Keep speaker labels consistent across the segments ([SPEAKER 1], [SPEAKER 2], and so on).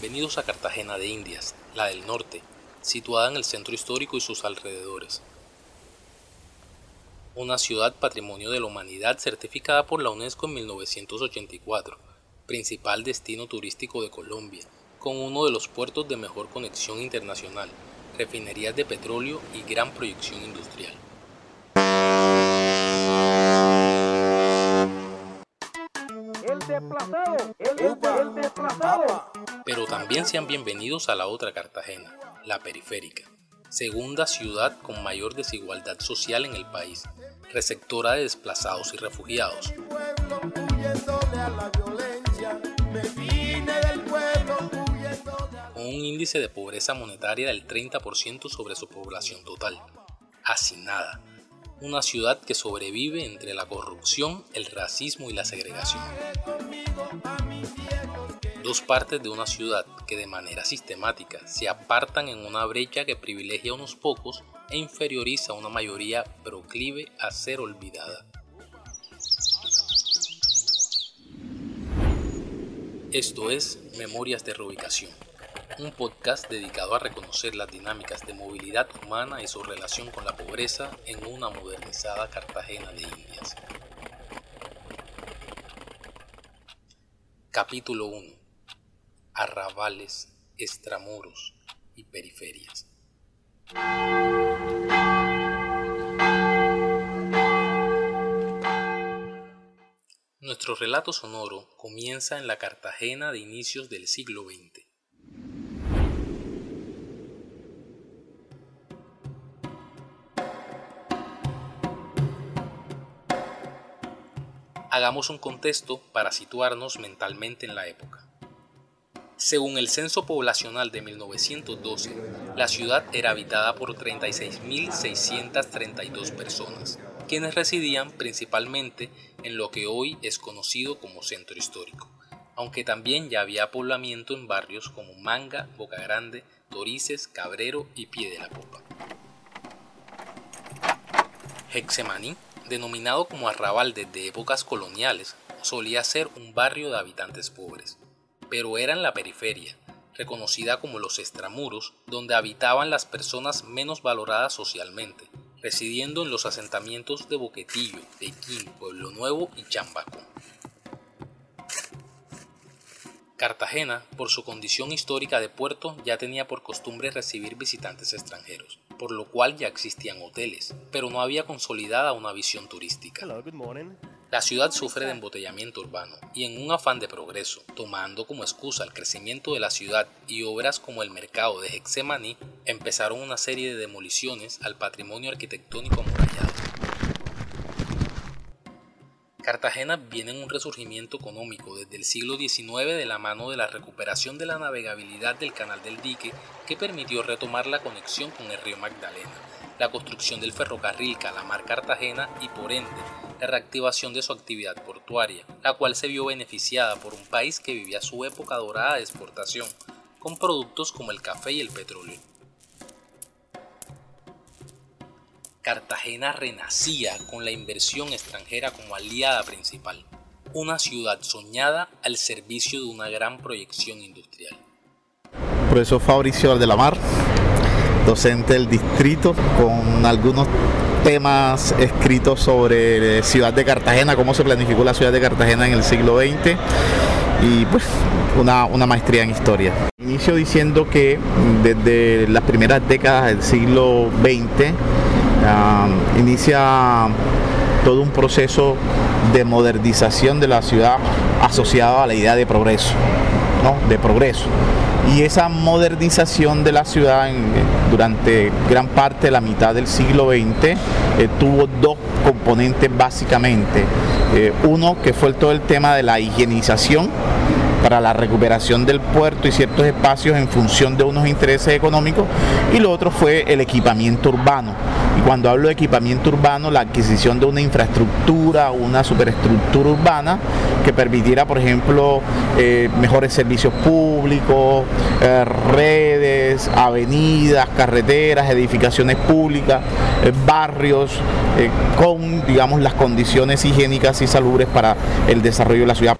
[SPEAKER 1] Bienvenidos a Cartagena de Indias, la del norte, situada en el centro histórico y sus alrededores. Una ciudad patrimonio de la humanidad certificada por la UNESCO en 1984, principal destino turístico de Colombia, con uno de los puertos de mejor conexión internacional, refinerías de petróleo y gran proyección industrial. Pero también sean bienvenidos a la otra Cartagena, la periférica, segunda ciudad con mayor desigualdad social en el país, receptora de desplazados y refugiados. Con un índice de pobreza monetaria del 30% sobre su población total. nada una ciudad que sobrevive entre la corrupción, el racismo y la segregación. Dos partes de una ciudad que de manera sistemática se apartan en una brecha que privilegia a unos pocos e inferioriza a una mayoría proclive a ser olvidada. Esto es Memorias de Reubicación un podcast dedicado a reconocer las dinámicas de movilidad humana y su relación con la pobreza en una modernizada Cartagena de Indias. Capítulo 1. Arrabales, extramuros y periferias. Nuestro relato sonoro comienza en la Cartagena de inicios del siglo XX Hagamos un contexto para situarnos mentalmente en la época. Según el censo poblacional de 1912, la ciudad era habitada por 36.632 personas, quienes residían principalmente en lo que hoy es conocido como centro histórico, aunque también ya había poblamiento en barrios como Manga, Boca Grande, Torices, Cabrero y Pie de la Popa. Hexemaní denominado como arrabal desde épocas coloniales, solía ser un barrio de habitantes pobres, pero era en la periferia, reconocida como los extramuros, donde habitaban las personas menos valoradas socialmente, residiendo en los asentamientos de Boquetillo, Tequín, Pueblo Nuevo y Chambaco. Cartagena, por su condición histórica de puerto, ya tenía por costumbre recibir visitantes extranjeros, por lo cual ya existían hoteles, pero no había consolidada una visión turística. La ciudad sufre de embotellamiento urbano y en un afán de progreso, tomando como excusa el crecimiento de la ciudad y obras como el mercado de Hexemaní, empezaron una serie de demoliciones al patrimonio arquitectónico amurallado. Cartagena viene en un resurgimiento económico desde el siglo XIX de la mano de la recuperación de la navegabilidad del canal del dique que permitió retomar la conexión con el río Magdalena, la construcción del ferrocarril Calamar-Cartagena y por ende la reactivación de su actividad portuaria, la cual se vio beneficiada por un país que vivía su época dorada de exportación, con productos como el café y el petróleo. Cartagena renacía con la inversión extranjera como aliada principal, una ciudad soñada al servicio de una gran proyección industrial.
[SPEAKER 2] Profesor Fabricio de la Mar, docente del distrito, con algunos temas escritos sobre ciudad de Cartagena, cómo se planificó la ciudad de Cartagena en el siglo XX y pues una, una, maestría en historia. Inicio diciendo que desde las primeras décadas del siglo XX inicia todo un proceso de modernización de la ciudad asociado a la idea de progreso, de progreso. Y esa modernización de la ciudad durante gran parte de la mitad del siglo XX eh, tuvo dos componentes básicamente. Eh, uno que fue todo el tema de la higienización para la recuperación del puerto y ciertos espacios en función de unos intereses económicos y lo otro fue el equipamiento urbano. Cuando hablo de equipamiento urbano, la adquisición de una infraestructura, una superestructura urbana que permitiera, por ejemplo, eh, mejores servicios públicos, eh, redes, avenidas, carreteras, edificaciones públicas, eh, barrios, con, digamos, las condiciones higiénicas y salubres para el desarrollo de la ciudad.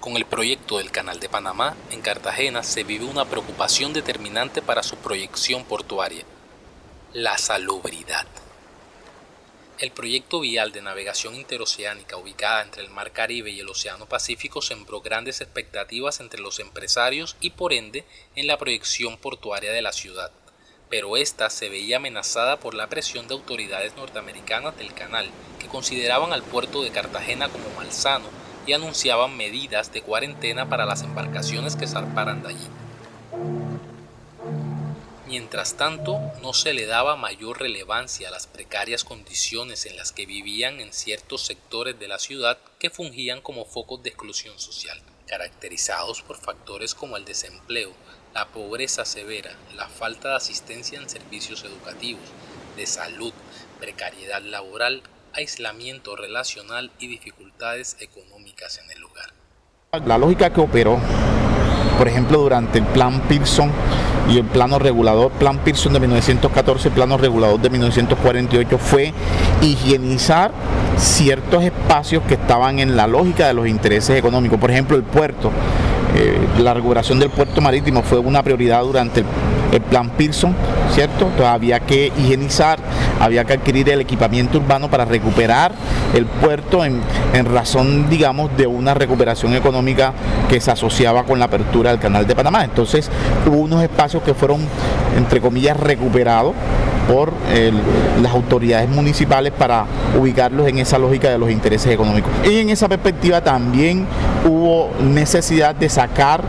[SPEAKER 1] Con el proyecto del Canal de Panamá, en Cartagena se vive una preocupación determinante para su proyección portuaria, la salubridad. El proyecto vial de navegación interoceánica ubicada entre el Mar Caribe y el Océano Pacífico sembró grandes expectativas entre los empresarios y por ende en la proyección portuaria de la ciudad, pero esta se veía amenazada por la presión de autoridades norteamericanas del canal que consideraban al puerto de Cartagena como malsano y anunciaban medidas de cuarentena para las embarcaciones que zarparan de allí. Mientras tanto, no se le daba mayor relevancia a las precarias condiciones en las que vivían en ciertos sectores de la ciudad que fungían como focos de exclusión social, caracterizados por factores como el desempleo, la pobreza severa, la falta de asistencia en servicios educativos, de salud, precariedad laboral, aislamiento relacional y dificultades económicas en el lugar.
[SPEAKER 2] La lógica que operó, por ejemplo, durante el plan Pearson y el plano regulador, plan Pearson de 1914, plano regulador de 1948, fue higienizar ciertos espacios que estaban en la lógica de los intereses económicos. Por ejemplo, el puerto. Eh, la recuperación del puerto marítimo fue una prioridad durante el plan Pearson, ¿cierto? Entonces había que higienizar, había que adquirir el equipamiento urbano para recuperar el puerto en, razón, digamos, de una recuperación económica que se asociaba con la apertura del canal de Panamá. Entonces hubo unos espacios que fueron, entre comillas, recuperados por las autoridades municipales para ubicarlos en esa lógica de los intereses económicos. Y en esa perspectiva también hubo necesidad de sacar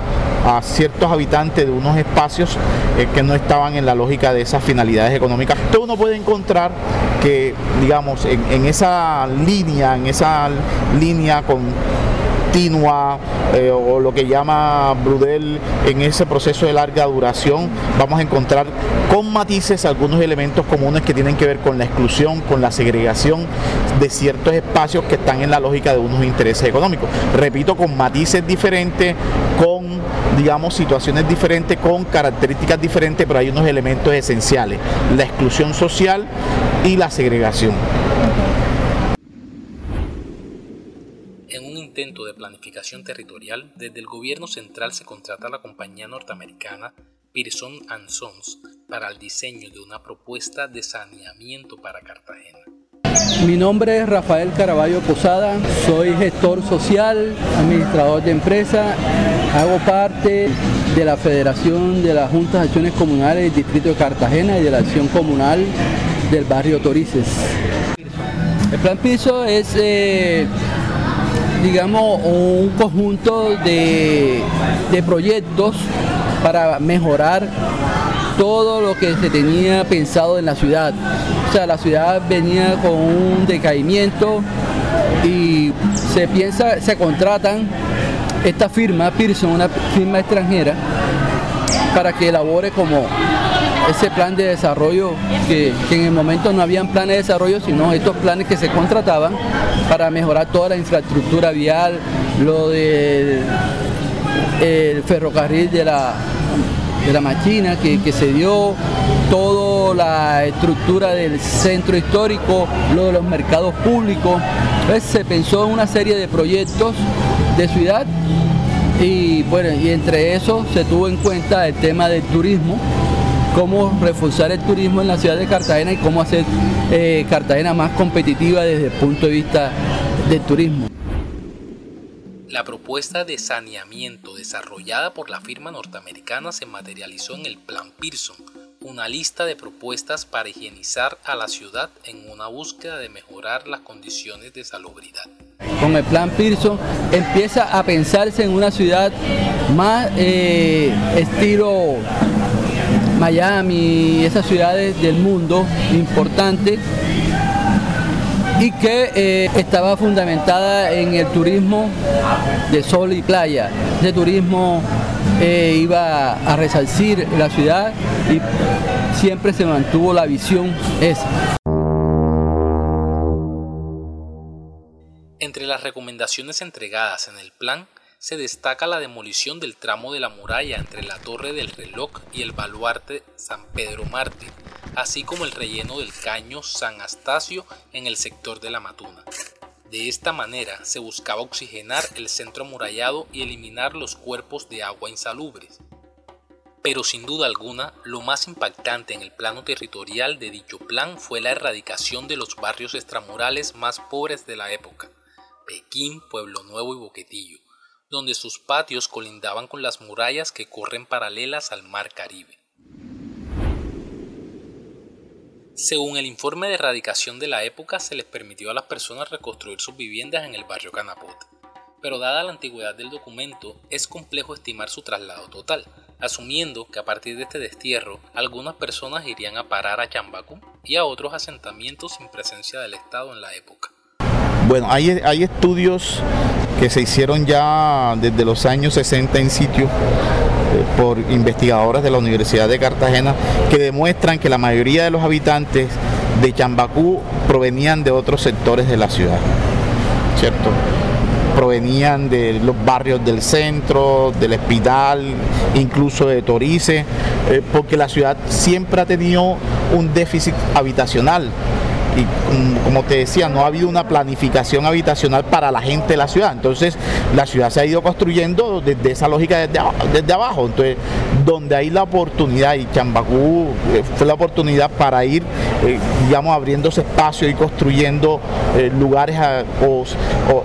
[SPEAKER 2] a ciertos habitantes de unos espacios eh, que no estaban en la lógica de esas finalidades económicas. Entonces uno puede encontrar que, digamos, en, esa línea, en esa línea con continua eh, o lo que llama Brudel en ese proceso de larga duración, vamos a encontrar con matices algunos elementos comunes que tienen que ver con la exclusión, con la segregación de ciertos espacios que están en la lógica de unos intereses económicos. Repito, con matices diferentes, con digamos situaciones diferentes, con características diferentes, pero hay unos elementos esenciales, la exclusión social y la segregación.
[SPEAKER 1] De planificación territorial, desde el gobierno central se contrata la compañía norteamericana Pearson Sons para el diseño de una propuesta de saneamiento para Cartagena.
[SPEAKER 3] Mi nombre es Rafael Caraballo Posada, soy gestor social, administrador de empresa, hago parte de la Federación de las Juntas de Acciones Comunales del Distrito de Cartagena y de la Acción Comunal del barrio Torices. El plan piso es eh, digamos, un conjunto de, proyectos para mejorar todo lo que se tenía pensado en la ciudad. O sea, la ciudad venía con un decaimiento y se piensa, se contratan esta firma, Pearson, una firma extranjera, para que elabore como ese plan de desarrollo, que, en el momento no habían planes de desarrollo, sino estos planes que se contrataban para mejorar toda la infraestructura vial, lo del ferrocarril de la, de la máquina que, se dio, toda la estructura del centro histórico, lo de los mercados públicos. Se pensó en una serie de proyectos de ciudad y bueno, y entre eso se tuvo en cuenta el tema del turismo, cómo reforzar el turismo en la ciudad de Cartagena y cómo hacer eh, Cartagena más competitiva desde el punto de vista del turismo.
[SPEAKER 1] La propuesta de saneamiento desarrollada por la firma norteamericana se materializó en el Plan Pearson, una lista de propuestas para higienizar a la ciudad en una búsqueda de mejorar las condiciones de salubridad.
[SPEAKER 3] Con el Plan Pearson empieza a pensarse en una ciudad más eh, estilo Miami, esas ciudades del mundo importantes y que eh, estaba fundamentada en el turismo de sol y playa. Ese turismo eh, iba a resarcir la ciudad y siempre se mantuvo la visión esa.
[SPEAKER 1] Entre las recomendaciones entregadas en el plan se destaca la demolición del tramo de la muralla entre la Torre del Reloj y el baluarte San Pedro Mártir, así como el relleno del caño San Astacio en el sector de la Matuna. De esta manera se buscaba oxigenar el centro amurallado y eliminar los cuerpos de agua insalubres. Pero sin duda alguna, lo más impactante en el plano territorial de dicho plan fue la erradicación de los barrios extramurales más pobres de la época, Pekín, Pueblo Nuevo y Boquetillo, donde sus patios colindaban con las murallas que corren paralelas al mar Caribe. Según el informe de erradicación de la época, se les permitió a las personas reconstruir sus viviendas en el barrio Canapote. Pero dada la antigüedad del documento, es complejo estimar su traslado total, asumiendo que a partir de este destierro, algunas personas irían a parar a Chambacú y a otros asentamientos sin presencia del Estado en la época.
[SPEAKER 2] Bueno, hay, estudios que se hicieron ya desde los años 60 en sitio eh, por investigadores de la Universidad de Cartagena que demuestran que la mayoría de los habitantes de Chambacú provenían de otros sectores de la ciudad, ¿cierto? Provenían de los barrios del centro, del hospital, incluso de Torice, eh, porque la ciudad siempre ha tenido un déficit habitacional y como te decía, no ha habido una planificación habitacional para la gente de la ciudad. Entonces, la ciudad se ha ido construyendo desde esa lógica desde, abajo. Entonces, donde hay la oportunidad, y Chambacú eh, fue la oportunidad para ir, eh, digamos, abriéndose espacios y construyendo eh, lugares o,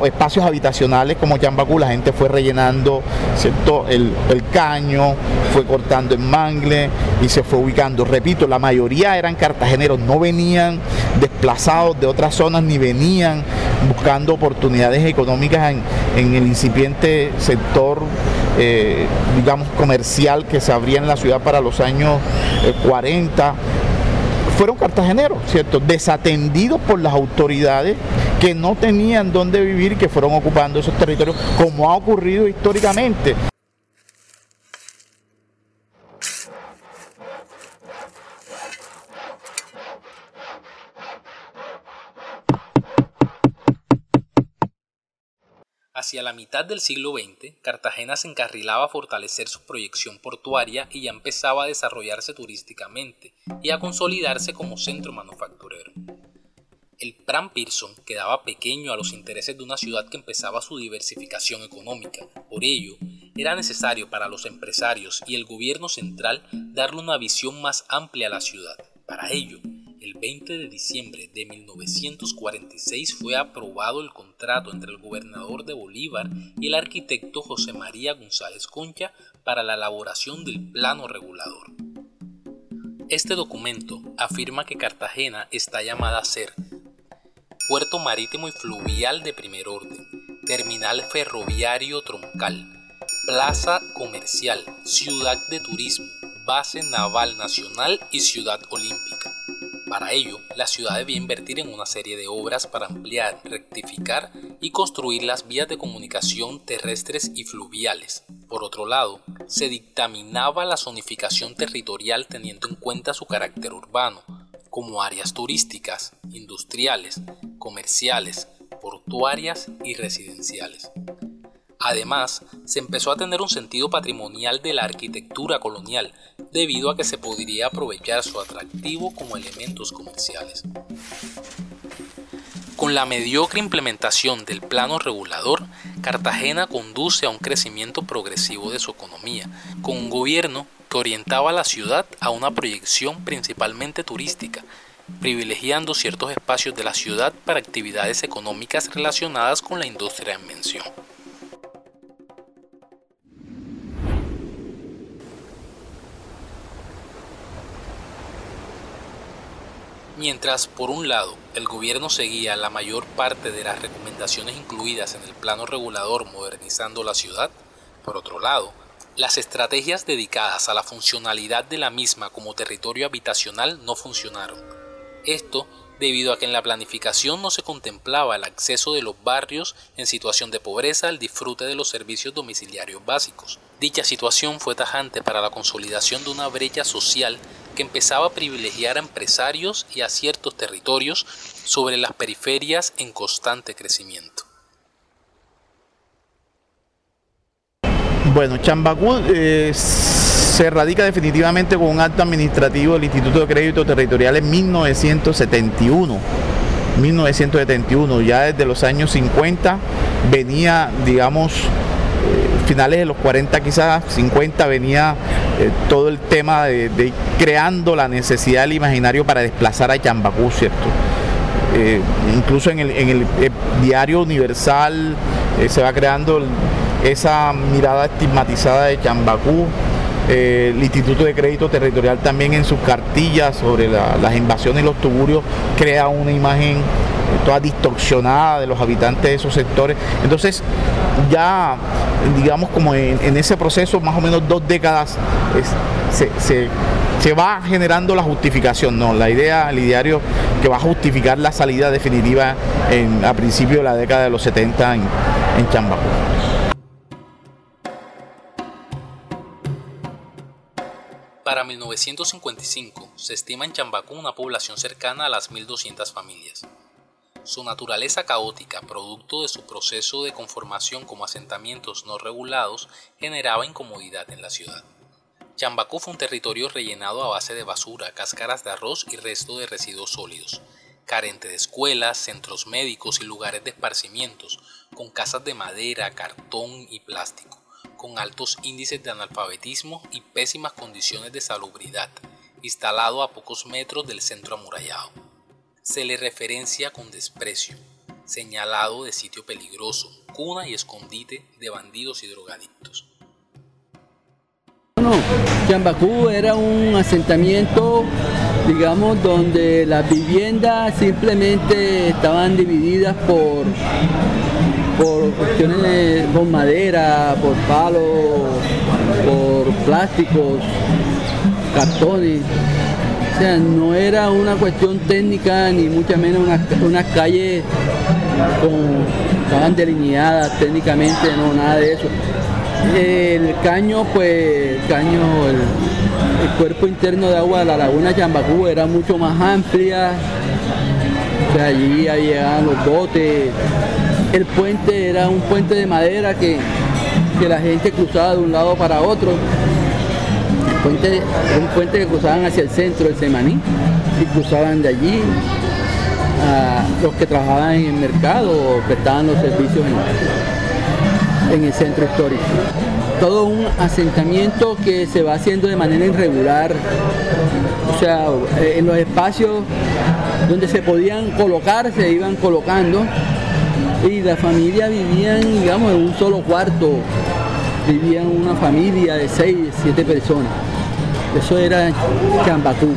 [SPEAKER 2] espacios habitacionales como Chambacú, la gente fue rellenando ¿cierto? El, el caño, fue cortando en mangle y se fue ubicando. Repito, la mayoría eran cartageneros, no venían desplazados de otras zonas ni venían buscando oportunidades económicas en, el incipiente sector, eh, digamos, comercial que se abría en la ciudad para los años 40 eh, fueron cartageneros, ¿cierto? Desatendidos por las autoridades que no tenían dónde vivir que fueron ocupando esos territorios, como ha ocurrido históricamente.
[SPEAKER 1] Hacia la mitad del siglo XX, Cartagena se encarrilaba a fortalecer su proyección portuaria y ya empezaba a desarrollarse turísticamente y a consolidarse como centro manufacturero. El Pram Pearson quedaba pequeño a los intereses de una ciudad que empezaba su diversificación económica. Por ello, era necesario para los empresarios y el gobierno central darle una visión más amplia a la ciudad. Para ello, el 20 de diciembre de 1946 fue aprobado el contrato entre el gobernador de Bolívar y el arquitecto José María González Concha para la elaboración del plano regulador. Este documento afirma que Cartagena está llamada a ser puerto marítimo y fluvial de primer orden, terminal ferroviario troncal, plaza comercial, ciudad de turismo, base naval nacional y ciudad olímpica. Para ello, la ciudad debía invertir en una serie de obras para ampliar, rectificar y construir las vías de comunicación terrestres y fluviales. Por otro lado, se dictaminaba la zonificación territorial teniendo en cuenta su carácter urbano, como áreas turísticas, industriales, comerciales, portuarias y residenciales. Además, se empezó a tener un sentido patrimonial de la arquitectura colonial, debido a que se podría aprovechar su atractivo como elementos comerciales. Con la mediocre implementación del plano regulador, Cartagena conduce a un crecimiento progresivo de su economía, con un gobierno que orientaba la ciudad a una proyección principalmente turística, privilegiando ciertos espacios de la ciudad para actividades económicas relacionadas con la industria en mención. Mientras, por un lado, el gobierno seguía la mayor parte de las recomendaciones incluidas en el plano regulador modernizando la ciudad, por otro lado, las estrategias dedicadas a la funcionalidad de la misma como territorio habitacional no funcionaron. Esto debido a que en la planificación no se contemplaba el acceso de los barrios en situación de pobreza al disfrute de los servicios domiciliarios básicos. Dicha situación fue tajante para la consolidación de una brecha social que empezaba a privilegiar a empresarios y a ciertos territorios sobre las periferias en constante crecimiento.
[SPEAKER 2] Bueno, Chambacú eh, se radica definitivamente con un acto administrativo del Instituto de Crédito Territorial en 1971. 1971, ya desde los años 50 venía, digamos, finales de los 40 quizás, 50 venía eh, todo el tema de, de, creando la necesidad del imaginario para desplazar a Chambacú, ¿cierto? Eh, incluso en el, el diario universal se va creando esa mirada estigmatizada de Chambacú, eh, el Instituto de Crédito Territorial también en sus cartillas sobre la, las invasiones y los tuburios crea una imagen toda distorsionada de los habitantes de esos sectores. Entonces, ya, digamos, como en, ese proceso, más o menos dos décadas, se, va generando la justificación, ¿no? La idea, el ideario que va a justificar la salida definitiva a principios de la década de los 70 en, en.
[SPEAKER 1] Para 1955 se estima en Chambacú una población cercana a las 1.200 familias. Su naturaleza caótica, producto de su proceso de conformación como asentamientos no regulados, generaba incomodidad en la ciudad. Chambacú fue un territorio rellenado a base de basura, cáscaras de arroz y resto de residuos sólidos, carente de escuelas, centros médicos y lugares de esparcimientos, con casas de madera, cartón y plástico con altos índices de analfabetismo y pésimas condiciones de salubridad, instalado a pocos metros del centro amurallado. Se le referencia con desprecio, señalado de sitio peligroso, cuna y escondite de bandidos y drogadictos.
[SPEAKER 3] Bueno, Chambacú era un asentamiento, digamos, donde las viviendas simplemente estaban divididas por por cuestiones por madera, por palos, por plásticos, cartones. O sea, no era una cuestión técnica ni mucho menos unas una calles con, estaban delineadas técnicamente, no, nada de eso. El caño, pues, el caño, el, el cuerpo interno de agua de la laguna Chambacú era mucho más amplia. O sea, allí llegaban los botes, el puente era un puente de madera que, que, la gente cruzaba de un lado para otro. Un puente que cruzaban hacia el centro del Semaní y cruzaban de allí a los que trabajaban en el mercado o prestaban los servicios en, en el centro histórico. Todo un asentamiento que se va haciendo de manera irregular, o sea, en los espacios donde se podían colocar, se iban colocando y la familia vivían, digamos, en un solo cuarto, vivían una familia de seis, siete personas. Eso era Chambacú.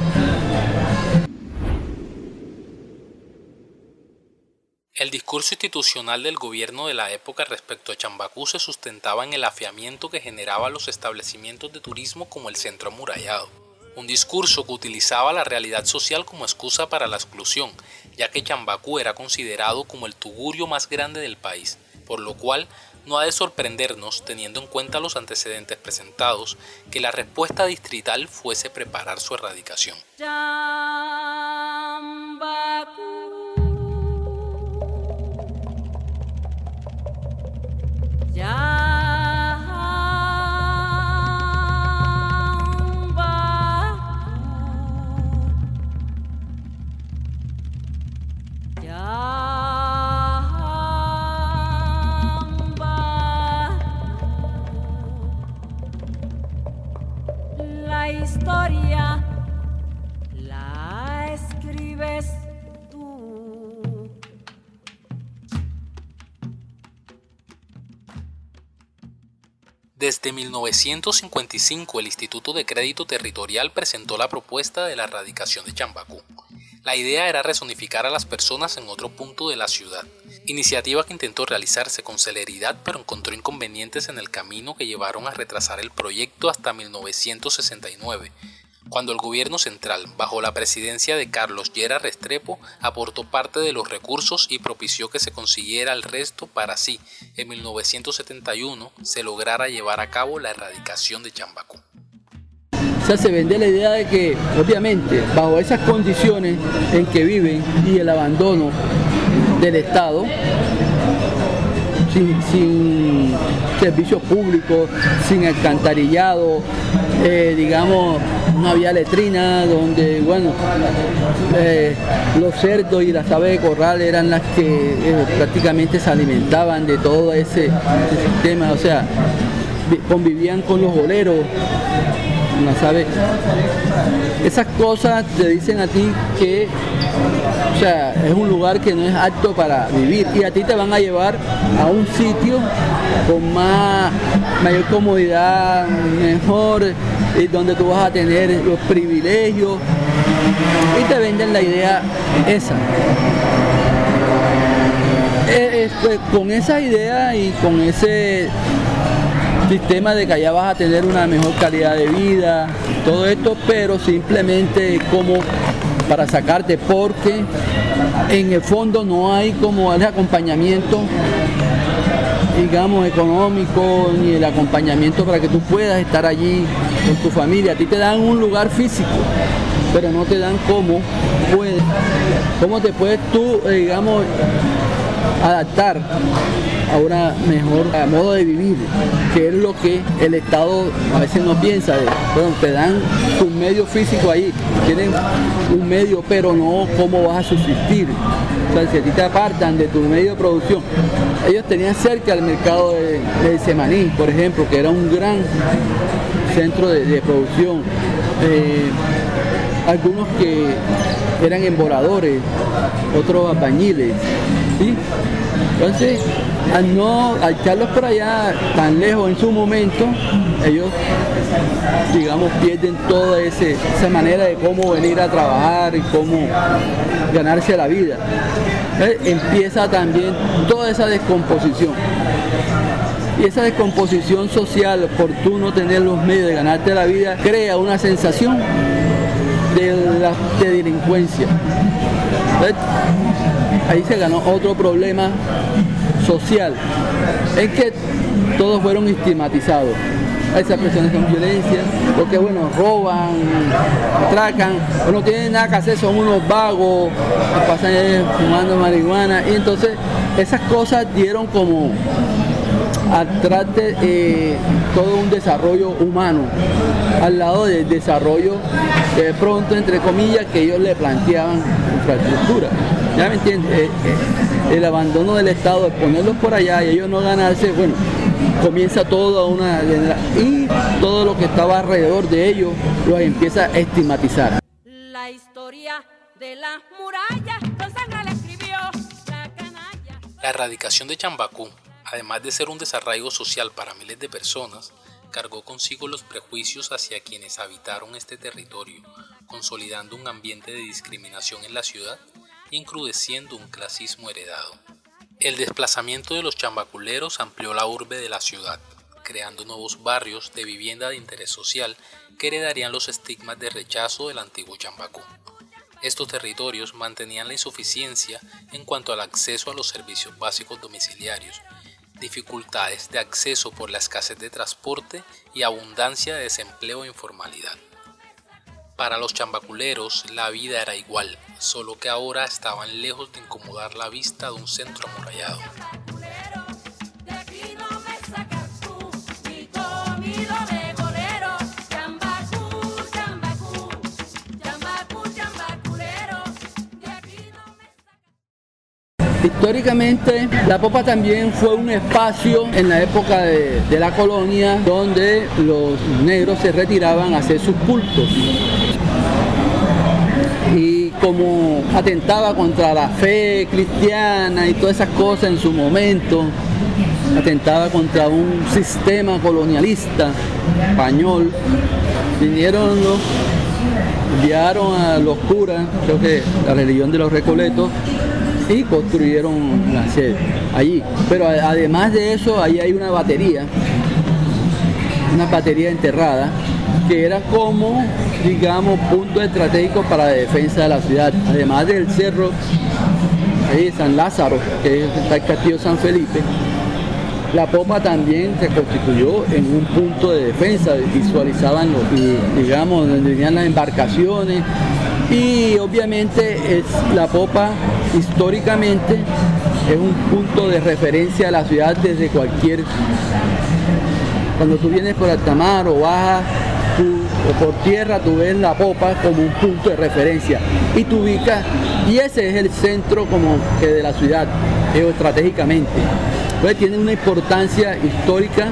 [SPEAKER 1] El discurso institucional del gobierno de la época respecto a Chambacú se sustentaba en el afiamiento que generaba los establecimientos de turismo como el centro amurallado un discurso que utilizaba la realidad social como excusa para la exclusión, ya que Chambacú era considerado como el tugurio más grande del país, por lo cual no ha de sorprendernos, teniendo en cuenta los antecedentes presentados, que la respuesta distrital fuese preparar su erradicación. Desde 1955 el Instituto de Crédito Territorial presentó la propuesta de la erradicación de Chambacú. La idea era resonificar a las personas en otro punto de la ciudad, iniciativa que intentó realizarse con celeridad pero encontró inconvenientes en el camino que llevaron a retrasar el proyecto hasta 1969, cuando el gobierno central, bajo la presidencia de Carlos Llera Restrepo, aportó parte de los recursos y propició que se consiguiera el resto para así, en 1971, se lograra llevar a cabo la erradicación de Chambacú.
[SPEAKER 3] O sea, se vende la idea de que, obviamente, bajo esas condiciones en que viven y el abandono del Estado, sin, sin servicios públicos, sin alcantarillado, eh, digamos, no había letrina, donde, bueno, eh, los cerdos y las aves de corral eran las que eh, prácticamente se alimentaban de todo ese, ese sistema, o sea, vi- convivían con los boleros, las aves. Esas cosas te dicen a ti que o sea, es un lugar que no es apto para vivir y a ti te van a llevar a un sitio con más mayor comodidad, mejor, y donde tú vas a tener los privilegios y te venden la idea esa. Eh, eh, pues, con esa idea y con ese sistema de que allá vas a tener una mejor calidad de vida, todo esto, pero simplemente como para sacarte porque en el fondo no hay como el acompañamiento digamos económico ni el acompañamiento para que tú puedas estar allí con tu familia. A ti te dan un lugar físico, pero no te dan cómo puedes, cómo te puedes tú, eh, digamos, adaptar a una mejor a modo de vivir, que es lo que el Estado a veces no piensa. De, bueno, te dan un medio físico ahí, tienen un medio, pero no cómo vas a subsistir. O sea, si a ti te apartan de tu medio de producción, ellos tenían cerca el mercado de, de Semaní, por ejemplo, que era un gran centro de, de producción. Eh, algunos que eran emboradores, otros albañiles, ¿sí? Entonces, al no al echarlos por allá tan lejos en su momento, ellos, digamos, pierden toda ese- esa manera de cómo venir a trabajar y cómo ganarse la vida. Entonces, empieza también toda esa descomposición. Y esa descomposición social, por tú no tener los medios de ganarte la vida, crea una sensación de, de delincuencia. Entonces, ahí se ganó otro problema social, es que todos fueron estigmatizados. Esas personas son violencia, porque bueno, roban, atracan, o no tienen nada que hacer, son unos vagos, pasan fumando marihuana, y entonces esas cosas dieron como atrás de eh, todo un desarrollo humano, al lado del desarrollo de pronto, entre comillas, que ellos le planteaban infraestructura. ¿Ya me entiendes? Eh, eh, el abandono del Estado, ponerlos por allá y ellos no ganarse, bueno, comienza toda una... y todo lo que estaba alrededor de ellos los empieza a estigmatizar.
[SPEAKER 4] La historia de las murallas, Sangre la escribió la canalla.
[SPEAKER 1] La erradicación de Chambacú, además de ser un desarraigo social para miles de personas, cargó consigo los prejuicios hacia quienes habitaron este territorio, consolidando un ambiente de discriminación en la ciudad y encrudeciendo un clasismo heredado. El desplazamiento de los chambaculeros amplió la urbe de la ciudad, creando nuevos barrios de vivienda de interés social que heredarían los estigmas de rechazo del antiguo Chambacú. Estos territorios mantenían la insuficiencia en cuanto al acceso a los servicios básicos domiciliarios, dificultades de acceso por la escasez de transporte y abundancia de desempleo e informalidad. Para los chambaculeros la vida era igual, solo que ahora estaban lejos de incomodar la vista de un centro amurallado.
[SPEAKER 3] Históricamente, la popa también fue un espacio en la época de la colonia donde los negros se retiraban a hacer sus cultos. Como atentaba contra la fe cristiana y todas esas cosas en su momento, atentaba contra un sistema colonialista español, vinieron los enviaron a los curas, creo que la religión de los recoletos, y construyeron la sede allí. Pero además de eso, ahí hay una batería, una batería enterrada, que era como, digamos, punto estratégico para la defensa de la ciudad. Además del cerro, ahí San Lázaro, que está el castillo San Felipe, la popa también se constituyó en un punto de defensa, visualizaban los, digamos, donde venían las embarcaciones y obviamente es la popa históricamente es un punto de referencia de la ciudad desde cualquier cuando tú vienes por Altamar o bajas, por tierra, tú ves la popa como un punto de referencia y tú ubicas, y ese es el centro como que de la ciudad, geoestratégicamente. Entonces tiene una importancia histórica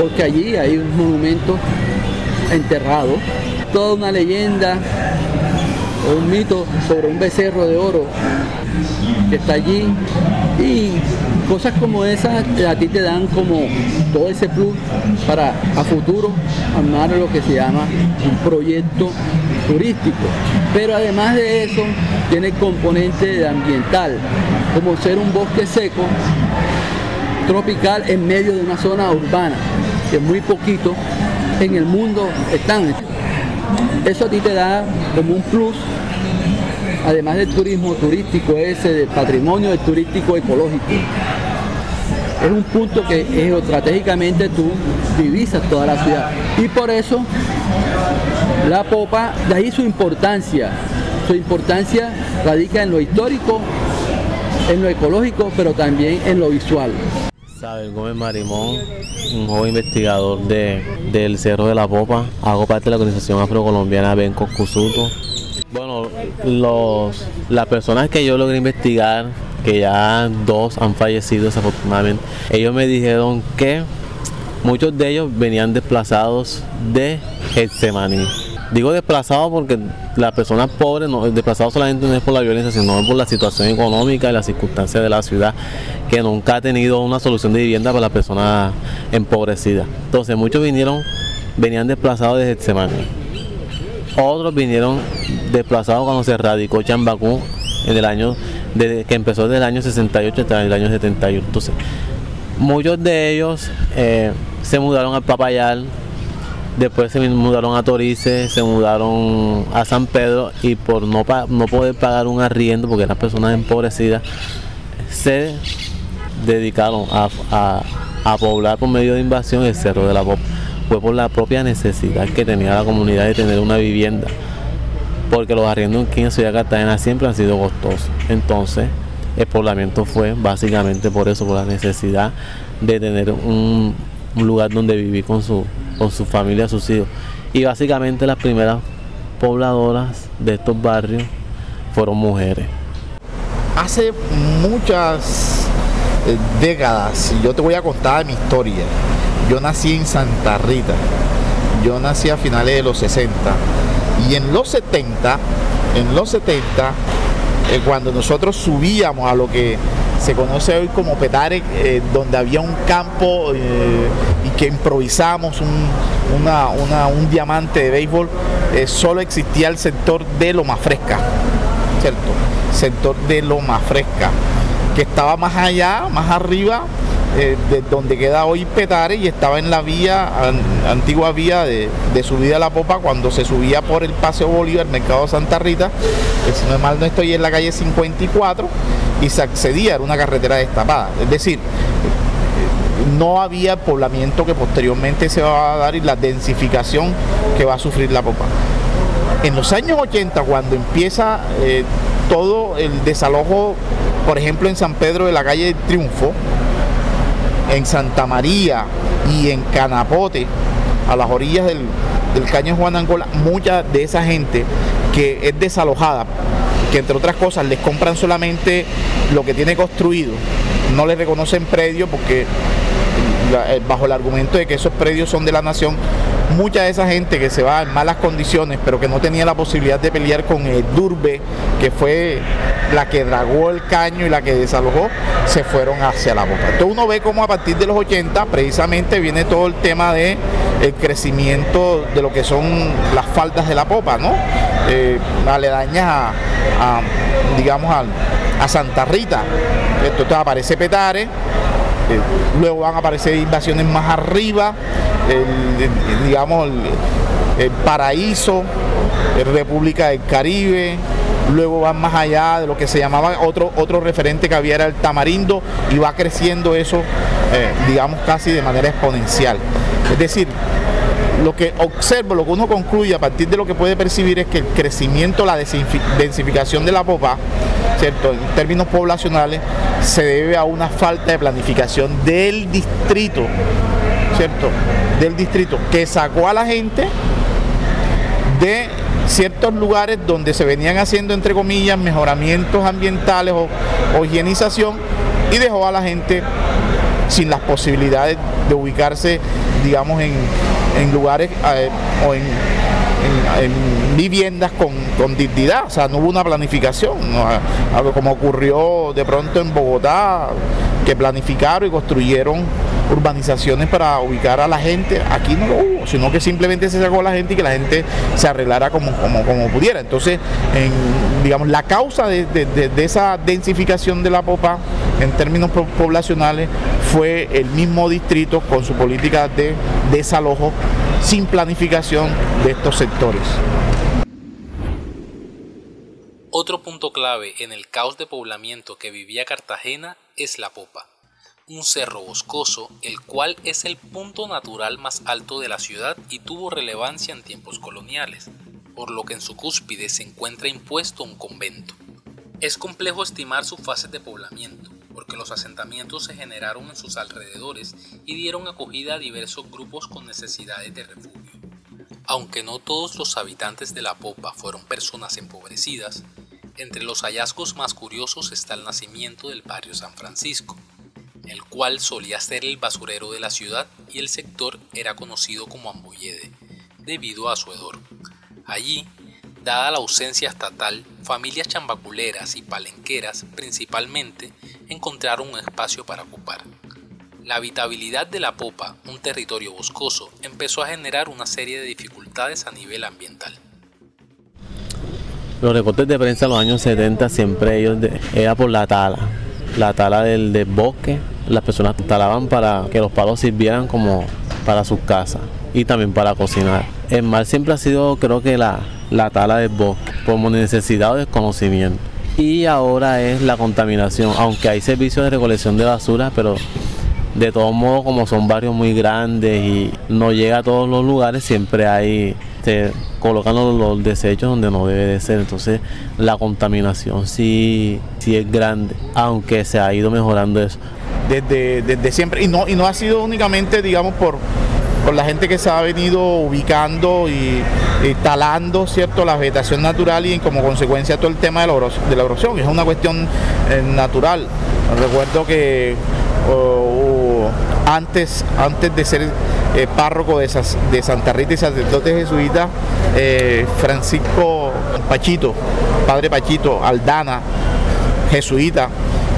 [SPEAKER 3] porque allí hay un monumento enterrado, toda una leyenda o un mito sobre un becerro de oro que está allí y cosas como esas a ti te dan como todo ese plus para a futuro armar lo que se llama un proyecto turístico. Pero además de eso tiene componente ambiental, como ser un bosque seco tropical en medio de una zona urbana, que muy poquito en el mundo están. Eso a ti te da como un plus además del turismo turístico ese, del patrimonio del turístico ecológico. Es un punto que estratégicamente tú divisas toda la ciudad. Y por eso la popa, de ahí su importancia. Su importancia radica en lo histórico, en lo ecológico, pero también en lo visual.
[SPEAKER 5] Sabel Gómez Marimón, un joven investigador de, del Cerro de la Popa. Hago parte de la organización afrocolombiana Benco Cusuto los, las personas que yo logré investigar, que ya dos han fallecido desafortunadamente, ellos me dijeron que muchos de ellos venían desplazados de Getsemaní. Digo desplazados porque las personas pobres, no, desplazados solamente no es por la violencia, sino por la situación económica y las circunstancias de la ciudad, que nunca ha tenido una solución de vivienda para las personas empobrecidas. Entonces muchos vinieron, venían desplazados de Getsemaní otros vinieron desplazados cuando se radicó Chambacú en el año que empezó desde el año 68 hasta el año 71. Entonces, muchos de ellos eh, se mudaron al Papayal, después se mudaron a Torice, se mudaron a San Pedro y por no, no poder pagar un arriendo, porque eran personas empobrecidas, se dedicaron a, a poblar por medio de invasión el Cerro de la Popa fue por la propia necesidad que tenía la comunidad de tener una vivienda, porque los arriendos aquí en Ciudad Cartagena siempre han sido costosos. Entonces, el poblamiento fue básicamente por eso, por la necesidad de tener un, lugar donde vivir con su, con su familia, sus hijos. Y básicamente las primeras pobladoras de estos barrios fueron mujeres.
[SPEAKER 2] Hace muchas eh, décadas, yo te voy a contar mi historia. Yo nací en Santa Rita. Yo nací a finales de los 60. Y en los 70, en los 70, eh, cuando nosotros subíamos a lo que se conoce hoy como Petare, eh, donde había un campo eh, y que improvisamos un, un diamante de béisbol, solo existía el sector de Loma Fresca, ¿cierto? Sector de Loma Fresca, que estaba más allá, más arriba, eh, de donde queda hoy Petare y estaba en la vía, antigua vía de, subida a la popa cuando se subía por el Paseo Bolívar, Mercado Santa Rita, que si no es mal no estoy en la calle 54 y se accedía, era una carretera destapada. Es decir, no había poblamiento que posteriormente se va a dar y la densificación que va a sufrir la popa. En los años 80, cuando empieza eh, todo el desalojo, por ejemplo en San Pedro de la calle Triunfo, en Santa María y en Canapote, a las orillas del, caño Juan Angola, mucha de esa gente que es desalojada, que entre otras cosas les compran solamente lo que tiene construido, no les reconocen predio porque eh, bajo el argumento de que esos predios son de la nación, mucha de esa gente que se va en malas condiciones, pero que no tenía la posibilidad de pelear con el Durbe, que fue la que dragó el caño y la que desalojó, se fueron hacia la boca. Entonces uno ve cómo a partir de los 80 precisamente viene todo el tema de el crecimiento de lo que son las faldas de la popa, ¿no? Eh, aledañas a, digamos, a, Santa Rita. Entonces aparece Petare, eh, luego van a aparecer invasiones más arriba, digamos, el, Paraíso, República del Caribe, luego van más allá de lo que se llamaba otro, otro referente que había era el tamarindo y va creciendo eso, eh, digamos, casi de manera exponencial. Es decir, lo que observo, lo que uno concluye a partir de lo que puede percibir es que el crecimiento, la densificación de la popa, ¿cierto? en términos poblacionales, se debe a una falta de planificación del distrito, ¿cierto? Del distrito, que sacó a la gente de ciertos lugares donde se venían haciendo, entre comillas, mejoramientos ambientales o, higienización y dejó a la gente sin las posibilidades de ubicarse, digamos, en, lugares eh, o en, viviendas con, dignidad. O sea, no hubo una planificación, algo como ocurrió de pronto en Bogotá, que planificaron y construyeron urbanizaciones para ubicar a la gente. Aquí no lo hubo, sino que simplemente se sacó a la gente y que la gente se arreglara como, como, pudiera. Entonces, digamos, la causa de, esa densificación de la popa en términos poblacionales fue el mismo distrito con su política de desalojo sin planificación de estos sectores.
[SPEAKER 1] Otro punto clave en el caos de poblamiento que vivía Cartagena es la popa un cerro boscoso, el cual es el punto natural más alto de la ciudad y tuvo relevancia en tiempos coloniales, por lo que en su cúspide se encuentra impuesto un convento. Es complejo estimar su fase de poblamiento, porque los asentamientos se generaron en sus alrededores y dieron acogida a diversos grupos con necesidades de refugio. Aunque no todos los habitantes de la popa fueron personas empobrecidas, entre los hallazgos más curiosos está el nacimiento del barrio San Francisco, el cual solía ser el basurero de la ciudad y el sector era conocido como Amboyede, debido a su hedor. Allí, dada la ausencia estatal, familias chambaculeras y palenqueras principalmente encontraron un espacio para ocupar. La habitabilidad de la popa, un territorio boscoso, empezó a generar una serie de dificultades a nivel ambiental.
[SPEAKER 5] Los reportes de prensa en los años 70 siempre ellos era por la tala, la tala del, del bosque las personas talaban para que los palos sirvieran como para sus casas y también para cocinar. El mal siempre ha sido creo que la, la tala del bosque por necesidad o desconocimiento. Y ahora es la contaminación, aunque hay servicios de recolección de basura, pero de todos modos como son barrios muy grandes y no llega a todos los lugares, siempre hay colocan los, desechos donde no debe de ser. Entonces la contaminación sí, sí es grande, aunque se ha ido mejorando eso
[SPEAKER 2] desde, siempre. Y no, y no ha sido únicamente, digamos, por, por la gente que se ha venido ubicando y, talando cierto la vegetación natural y como consecuencia todo el tema de la, de la erosión. Es una cuestión eh, natural. Recuerdo que antes, antes de ser eh, párroco de, de, Santa Rita y sacerdote jesuita, eh, Francisco Pachito, padre Pachito Aldana, jesuita,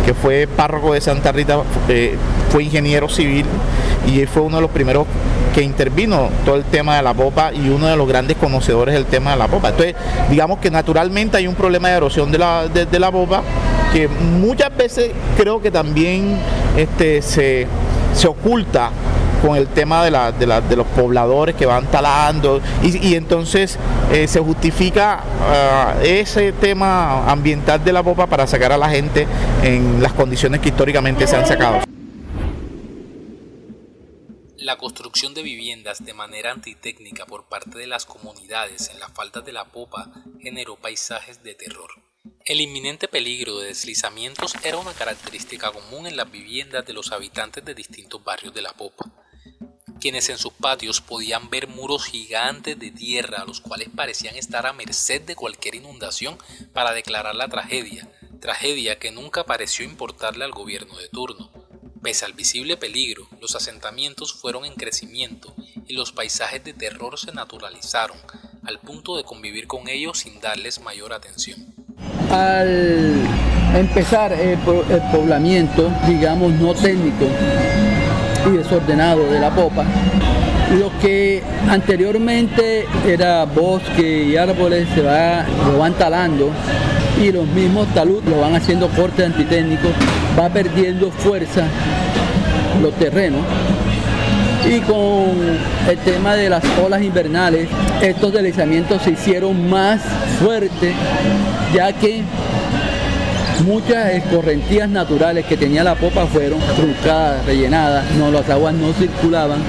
[SPEAKER 2] que fue párroco de Santa Rita, eh, fue ingeniero civil y fue uno de los primeros que intervino todo el tema de la popa y uno de los grandes conocedores del tema de la popa. Entonces, digamos que naturalmente hay un problema de erosión de la, de, la popa que muchas veces creo que también este, se, se oculta con el tema de, de, los pobladores que van talando y, entonces eh, se justifica ah, ese tema ambiental de la popa para sacar a la gente en las condiciones que históricamente se han sacado.
[SPEAKER 1] La construcción de viviendas de manera antitécnica por parte de las comunidades en las faldas de la popa generó paisajes de terror. El inminente peligro de deslizamientos era una característica común en las viviendas de los habitantes de distintos barrios de la popa quienes en sus patios podían ver muros gigantes de tierra, los cuales parecían estar a merced de cualquier inundación para declarar la tragedia, tragedia que nunca pareció importarle al gobierno de turno. Pese al visible peligro, los asentamientos fueron en crecimiento y los paisajes de terror se naturalizaron, al punto de convivir con ellos sin darles mayor atención.
[SPEAKER 3] Al empezar el, poblamiento, digamos, no técnico, y desordenado de la popa. Lo que anteriormente era bosque y árboles se va, lo van talando y los mismos talud lo van haciendo cortes antitécnicos, va perdiendo fuerza los terrenos y con el tema de las olas invernales, estos deslizamientos se hicieron más fuertes, ya que Muchas escorrentías naturales que tenía la popa fueron truncadas, rellenadas, no, las aguas no circulaban,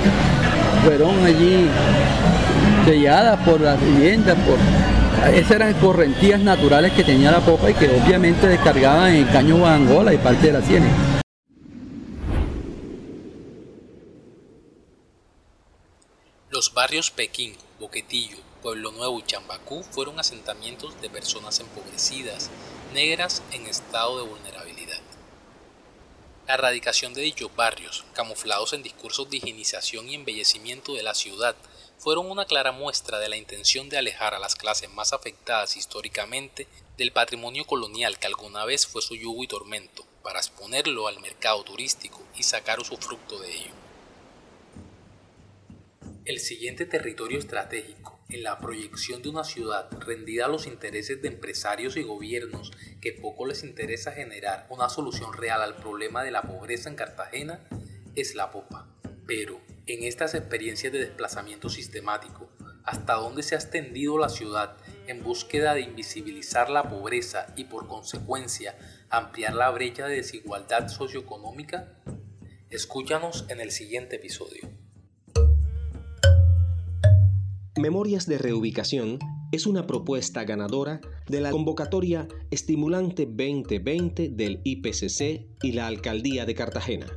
[SPEAKER 3] fueron allí selladas por las viviendas, por esas eran escorrentías naturales que tenía la popa y que obviamente descargaban en Caño Angola y parte de la Ciénaga.
[SPEAKER 1] Los barrios Pekín, Boquetillo, Pueblo Nuevo y Chambacú fueron asentamientos de personas empobrecidas, negras en estado de vulnerabilidad. La erradicación de dichos barrios, camuflados en discursos de higienización y embellecimiento de la ciudad, fueron una clara muestra de la intención de alejar a las clases más afectadas históricamente del patrimonio colonial que alguna vez fue su yugo y tormento, para exponerlo al mercado turístico y sacar su fruto de ello. El siguiente territorio estratégico en la proyección de una ciudad rendida a los intereses de empresarios y gobiernos que poco les interesa generar una solución real al problema de la pobreza en Cartagena es la popa. Pero, en estas experiencias de desplazamiento sistemático, hasta dónde se ha extendido la ciudad en búsqueda de invisibilizar la pobreza y por consecuencia ampliar la brecha de desigualdad socioeconómica? Escúchanos en el siguiente episodio.
[SPEAKER 6] Memorias de Reubicación es una propuesta ganadora de la convocatoria Estimulante 2020 del IPCC y la Alcaldía de Cartagena.